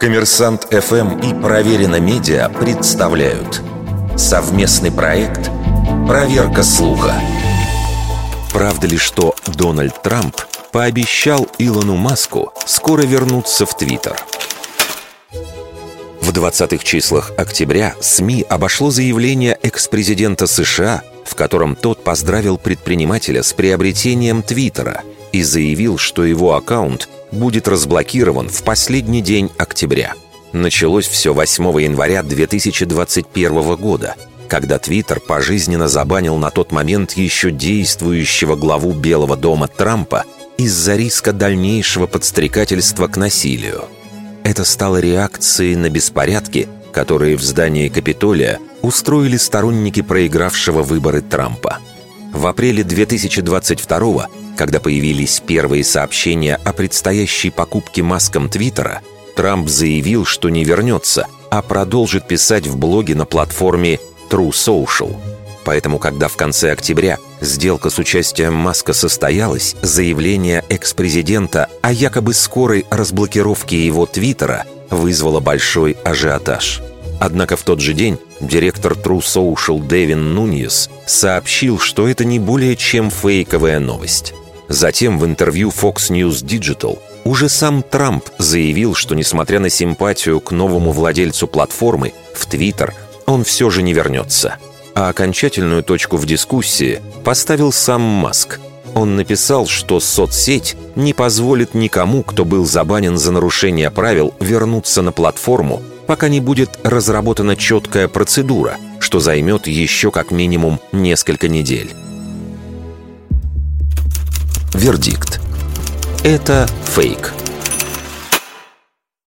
Коммерсант ФМ и Проверено Медиа представляют совместный проект «Проверка слуха». Правда ли, что Дональд Трамп пообещал Илону Маску скоро вернуться в Твиттер? В 20-х числах октября СМИ обошло заявление экс-президента США, в котором тот поздравил предпринимателя с приобретением Твиттера и заявил, что его аккаунт будет разблокирован в последний день октября. Началось все 8 января 2021 года, когда Твиттер пожизненно забанил на тот момент еще действующего главу Белого дома Трампа из-за риска дальнейшего подстрекательства к насилию. Это стало реакцией на беспорядки, которые в здании Капитолия устроили сторонники проигравшего выборы Трампа. В апреле 2022 когда появились первые сообщения о предстоящей покупке маском Твиттера, Трамп заявил, что не вернется, а продолжит писать в блоге на платформе True Social. Поэтому, когда в конце октября сделка с участием Маска состоялась, заявление экс-президента о якобы скорой разблокировке его Твиттера вызвало большой ажиотаж. Однако в тот же день директор True Social Дэвин Нуньес сообщил, что это не более чем фейковая новость. Затем в интервью Fox News Digital уже сам Трамп заявил, что несмотря на симпатию к новому владельцу платформы, в Твиттер он все же не вернется. А окончательную точку в дискуссии поставил сам Маск. Он написал, что соцсеть не позволит никому, кто был забанен за нарушение правил, вернуться на платформу, пока не будет разработана четкая процедура, что займет еще как минимум несколько недель. Вердикт. Это фейк.